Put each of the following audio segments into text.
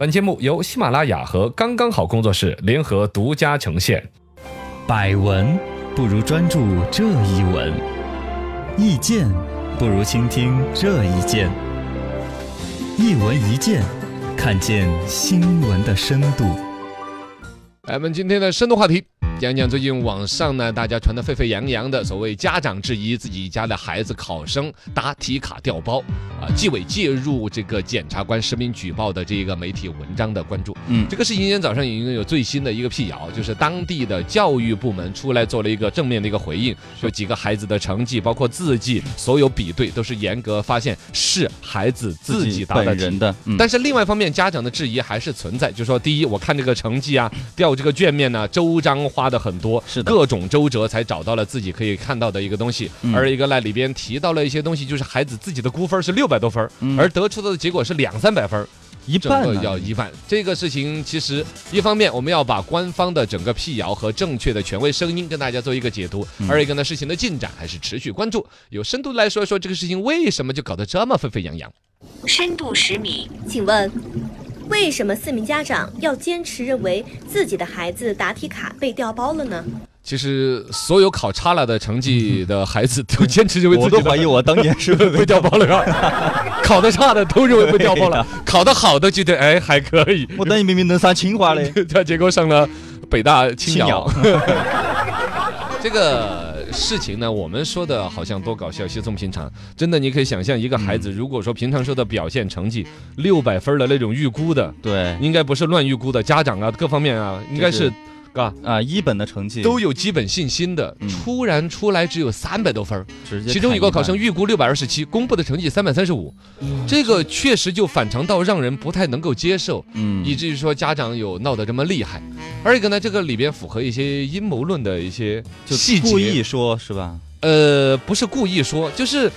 本节目由喜马拉雅和刚刚好工作室联合独家呈现。百闻不如专注这一闻，意见不如倾听这一见。一闻一见，看见新闻的深度。来，我们今天的深度话题，讲讲最近网上呢，大家传得沸沸扬扬的所谓家长质疑自己家的孩子考生答题卡掉包，啊，纪委介入这个检察官实名举报的这一个媒体文章的关注。嗯这个事情今天早上已经有最新的一个辟谣，就是当地的教育部门出来做了一个正面的一个回应，说几个孩子的成绩，包括字迹，所有比对都是严格发现是孩子自己答的题人。的，嗯，但是另外一方面，家长的质疑还是存在，就是说，第一，我看这个成绩啊，调这个卷面呢，周章花的很多，是的。各种周折才找到了自己可以看到的一个东西。嗯。而一个呢，里边提到了一些东西，就是孩子自己的估分是六百多分，嗯。而得出的结果是两三百分。一半呢要一半，这个事情其实一方面我们要把官方的整个辟谣和正确的权威声音跟大家做一个解读，嗯。二一个呢事情的进展还是持续关注，有深度来说一说这个事情为什么就搞得这么沸沸扬扬。深度十米，请问，为什么四名家长要坚持认为自己的孩子答题卡被调包了呢？其实所有考差了的成绩的孩子都坚持认为自己的我都怀疑我当年是不是 被调包了，是吧？考得差的都认为被调包了，考得好的觉得哎还可以，我当年明明能上清华的。他结果上了北大青鸟。这个事情呢，我们说的好像多搞笑、稀松平常。真的，你可以想象，一个孩子如果说平常时候的表现成绩六百分的那种预估的，对应该不是乱预估的，家长啊各方面啊，应该就是是，嘎啊，一本的成绩都有基本信心的。嗯突然出来只有三百多分儿，其中一个考生预估六百二十七，公布的成绩三百三十五，这个确实就反常到让人不太能够接受。嗯以至于说家长有闹得这么厉害，二一个呢，这个里边符合一些阴谋论的一些就细节，故意说是吧？呃，不是故意说，就是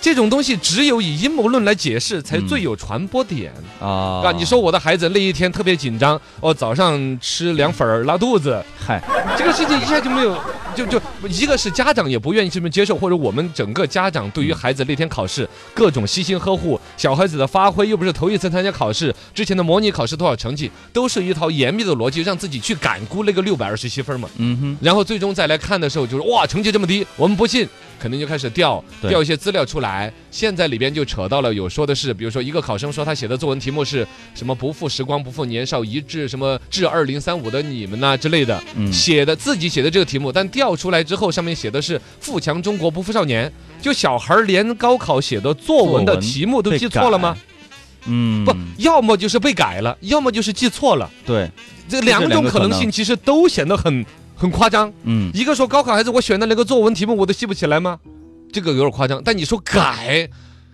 这种东西只有以阴谋论来解释才最有传播点。啊。啊，你说我的孩子那一天特别紧张，哦，早上吃凉粉儿拉肚子，嗨，这个事情一下就没有，就就一个是家长也不愿意这么接受，或者我们整个家长对于孩子那天考试各种悉心呵护，小孩子的发挥又不是头一次参加考试，之前的模拟考试多少成绩，都是一套严密的逻辑，让自己去感估那个六百二十七分嘛。嗯哼，然后最终再来看的时候，就是哇，成绩这么低，我们不信，肯定就开始调调一些资料出来。现在里边就扯到了，有说的是，比如说一个考生说他写的作文题目是什么“不负时光，不负年少，一致什么致二零三五的你们呐、之类的，嗯写的自己写的这个题目，但调出来之后，上面写的是“富强中国，不负少年”，就小孩连高考写的作文的题目都记错了吗？嗯，不，要么就是被改了，要么就是记错了。对，这两种可能性其实都显得很很夸张。嗯，一个说高考孩子我选的那个作文题目我都记不起来吗？这个有点夸张。但你说改，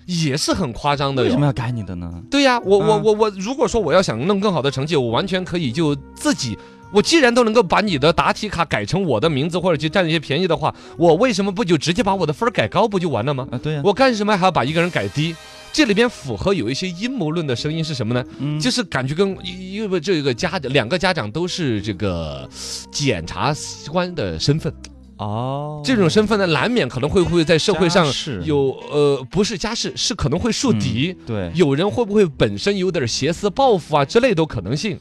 也是很夸张的。为什么要改你的呢？对呀，我我啊我我，如果说我要想弄更好的成绩，我完全可以就自己。我既然都能够把你的答题卡改成我的名字，或者去占一些便宜的话，我为什么不就直接把我的分儿改高不就完了吗？啊，对呀，我干什么还要把一个人改低？这里边符合有一些阴谋论的声音是什么呢？嗯就是感觉跟因为这个家两个家长都是这个检察官的身份，哦，这种身份呢，难免可能会不会在社会上有呃不是家世，是可能会树敌。对，有人会不会本身有点挟私报复啊之类的可能性，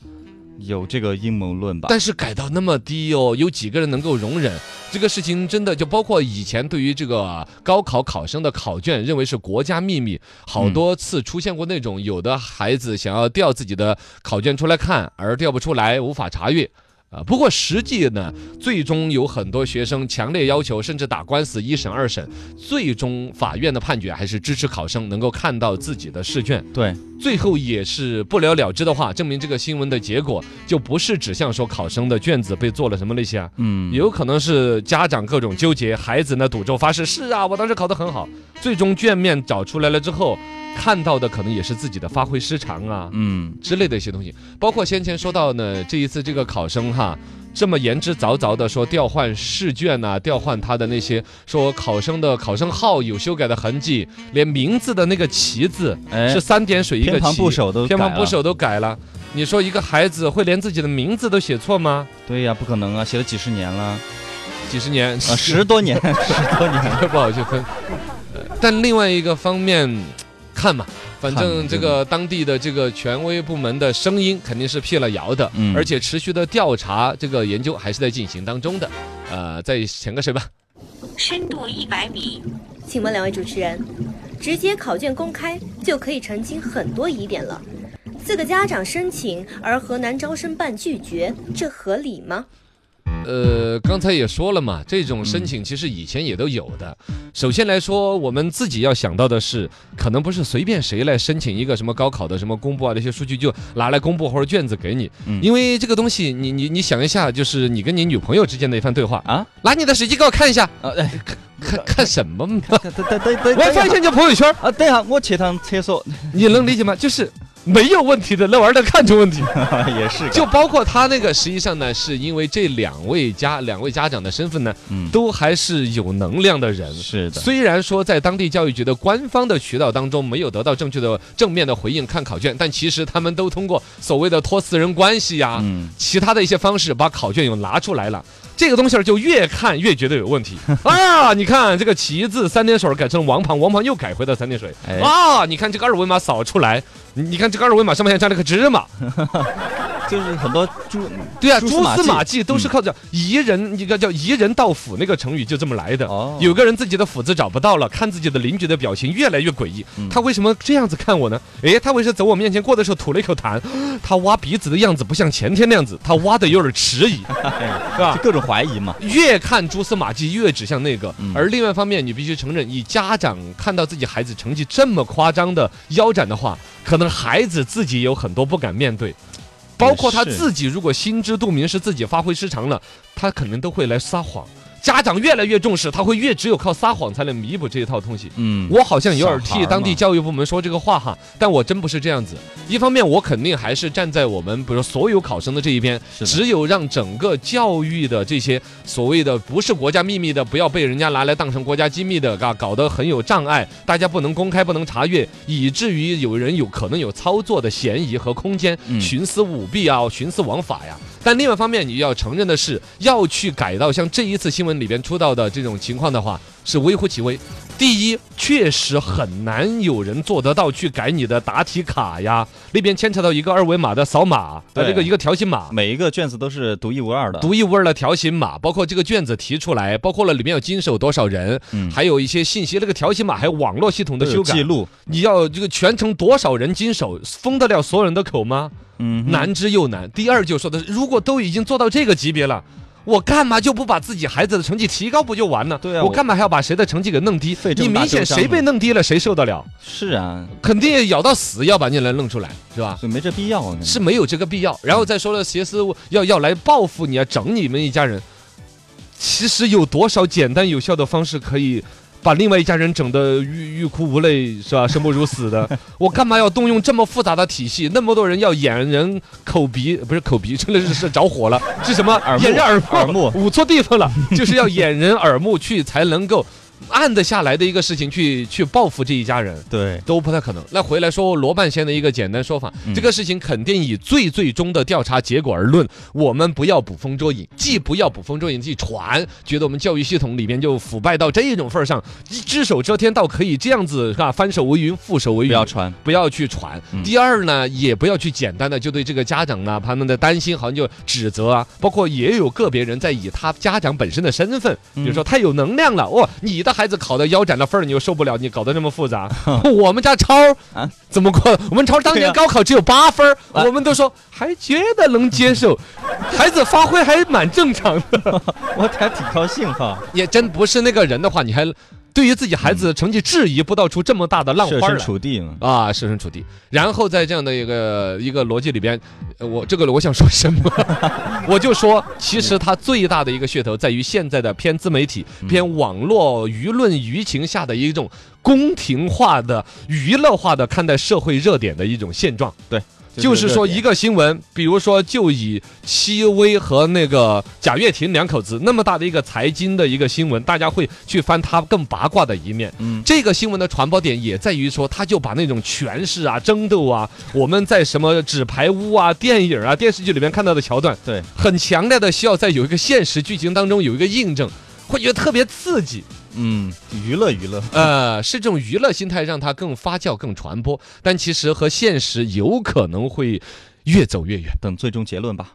有这个阴谋论吧？但是改到那么低哦，有几个人能够容忍这个事情？真的就包括以前对于这个高考考生的考卷认为是国家秘密，好多次出现过那种有的孩子想要调自己的考卷出来看，而调不出来，无法查阅。啊，不过实际呢，最终有很多学生强烈要求，甚至打官司一审二审，最终法院的判决还是支持考生能够看到自己的试卷。对，最后也是不了了之的话，证明这个新闻的结果就不是指向说考生的卷子被做了什么那些啊，嗯，有可能是家长各种纠结，孩子呢赌咒发誓，是啊，我当时考得很好，最终卷面找出来了之后，看到的可能也是自己的发挥失常啊嗯，之类的一些东西，包括先前说到呢，这一次这个考生哈。这么言之凿凿的说调换试卷呐、调换他的那些说考生的考生号有修改的痕迹，连名字的那个“旗”字哎是三点水一个偏旁旗部首都偏旁部首都改了。你说一个孩子会连自己的名字都写错吗？对呀，不可能啊，写了几十年了，几十年啊，十多年，十多年，不好去分。呃但另外一个方面看嘛，反正这个当地的这个权威部门的声音肯定是辟了谣的，嗯而且持续的调查这个研究还是在进行当中的。呃，再前个谁吧？深度一百米，请问两位主持人，直接考卷公开就可以澄清很多疑点了。四个家长申请，而河南招生办拒绝，这合理吗？呃，刚才也说了嘛，这种申请其实以前也都有的。首先来说，我们自己要想到的是，可能不是随便谁来申请一个什么高考的什么公布啊这些数据就拿来公布或者卷子给你，嗯因为这个东西，你你你想一下，就是你跟你女朋友之间的一番对话，啊拿你的手机给我看一下，啊哎，看看什么嘛？等等等等，我发现你朋友圈，啊，等一下，我去趟厕所，你能理解吗？就是没有问题的那玩意儿能看出问题。也是就包括他那个，实际上呢，是因为这两位家两位家长的身份呢，嗯都还是有能量的人。是的，虽然说在当地教育局的官方的渠道当中没有得到正确的正面的回应看考卷，但其实他们都通过所谓的托私人关系呀、嗯其他的一些方式把考卷又拿出来了。这个东西儿就越看越觉得有问题 啊！你看这个“旗”字三点水改成王旁，王旁又改回到三点水哎啊！你看这个二维码扫出来，你看这个二维码上面还加了个芝麻，就是很多蛛对啊，蛛蛛丝马迹迹都是靠着疑人，一个叫疑人到府那个成语就这么来的。哦有个人自己的斧子找不到了，看自己的邻居的表情越来越诡异。嗯他为什么这样子看我呢？诶，他为什么走我面前过的时候吐了一口痰？他挖鼻子的样子不像前天那样子，他挖的有点迟疑，是吧就？各种怀疑嘛，越看蛛丝马迹越指向那个，嗯而另外一方面，你必须承认，以家长看到自己孩子成绩这么夸张的腰斩的话，可能孩子自己有很多不敢面对，包括他自己如果心知肚明是自己发挥失常了，他可能都会来撒谎。家长越来越重视，他会越只有靠撒谎才能弥补这一套东西。嗯，我好像有点替当地教育部门说这个话哈，但我真不是这样子。一方面，我肯定还是站在我们比如说所有考生的这一边，只有让整个教育的这些所谓的不是国家秘密的，不要被人家拿来当成国家机密的，嘎，搞得很有障碍，大家不能公开，不能查阅，以至于有人有可能有操作的嫌疑和空间，嗯徇私舞弊啊，徇私枉法呀。但另外方面，你要承认的是，要去改到像这一次新闻里边出到的这种情况的话，是微乎其微。第一，确实很难有人做得到去改你的答题卡呀，那边牵扯到一个二维码的扫码，呃，对这个一个条形码。每一个卷子都是独一无二的，独一无二的条形码，包括这个卷子提出来，包括了里面有经手多少人，嗯还有一些信息，那个条形码还有网络系统的修改记录，你要这个全程多少人经手，封得了所有人的口吗？嗯，难之又难。第二就说的是，如果都已经做到这个级别了。我干嘛就不把自己孩子的成绩提高不就完了？对啊我我干嘛还要把谁的成绩给弄低？你明显谁被弄低了，谁受得了？是啊，肯定咬到死要把你来弄出来，是吧？所以没这必要啊，是没有这个必要。然后再说了，邪思要要来报复你啊，整你们一家人。其实有多少简单有效的方式可以把另外一家人整得欲欲哭无泪，是吧？生不如死的。我干嘛要动用这么复杂的体系？那么多人要掩人口鼻，不是口鼻，真的是是着火了，是什么？掩人耳耳目 捂错地方了，就是要掩人耳目去才能够按得下来的一个事情，去去报复这一家人。对，都不太可能。那回来说罗半仙的一个简单说法，嗯这个事情肯定以最最终的调查结果而论。我们不要捕风捉影，既不要捕风捉影，既传觉得我们教育系统里边就腐败到这种份儿上，一只手遮天到可以这样子是吧？翻手为云，覆手为雨。不要传，不要去传。嗯第二呢，也不要去简单的就对这个家长呢，他们的担心好像就指责啊，包括也有个别人在以他家长本身的身份，比如说太有能量了，哦，你的孩子考到腰斩的份儿，你又受不了，你搞得这么复杂。我们家超啊怎么过？我们超当年高考只有八分，啊我们都说还觉得能接受，孩子发挥还蛮正常的。我还挺高兴哈，也真不是那个人的话，你还对于自己孩子的成绩质疑不到出这么大的浪设身花儿来。处地嘛，啊，设身处地，然后在这样的一个一个逻辑里边，呃我这个我想说什么，我就说，其实他最大的一个噱头在于现在的偏自媒体、偏网络舆论舆情下的一种宫廷化的、娱乐化的看待社会热点的一种现状。就是说，一个个新闻，比如说，就以戚薇和那个贾跃亭两口子那么大的一个财经的一个新闻，大家会去翻他更八卦的一面。嗯这个新闻的传播点也在于说，他就把那种权势啊、争斗啊，我们在什么纸牌屋啊、电影啊、电视剧里面看到的桥段，对，很强烈的需要在有一个现实剧情当中有一个印证，会觉得特别刺激。嗯，娱乐娱乐，呃，是这种娱乐心态让它更发酵、更传播，但其实和现实有可能会越走越远。等最终结论吧。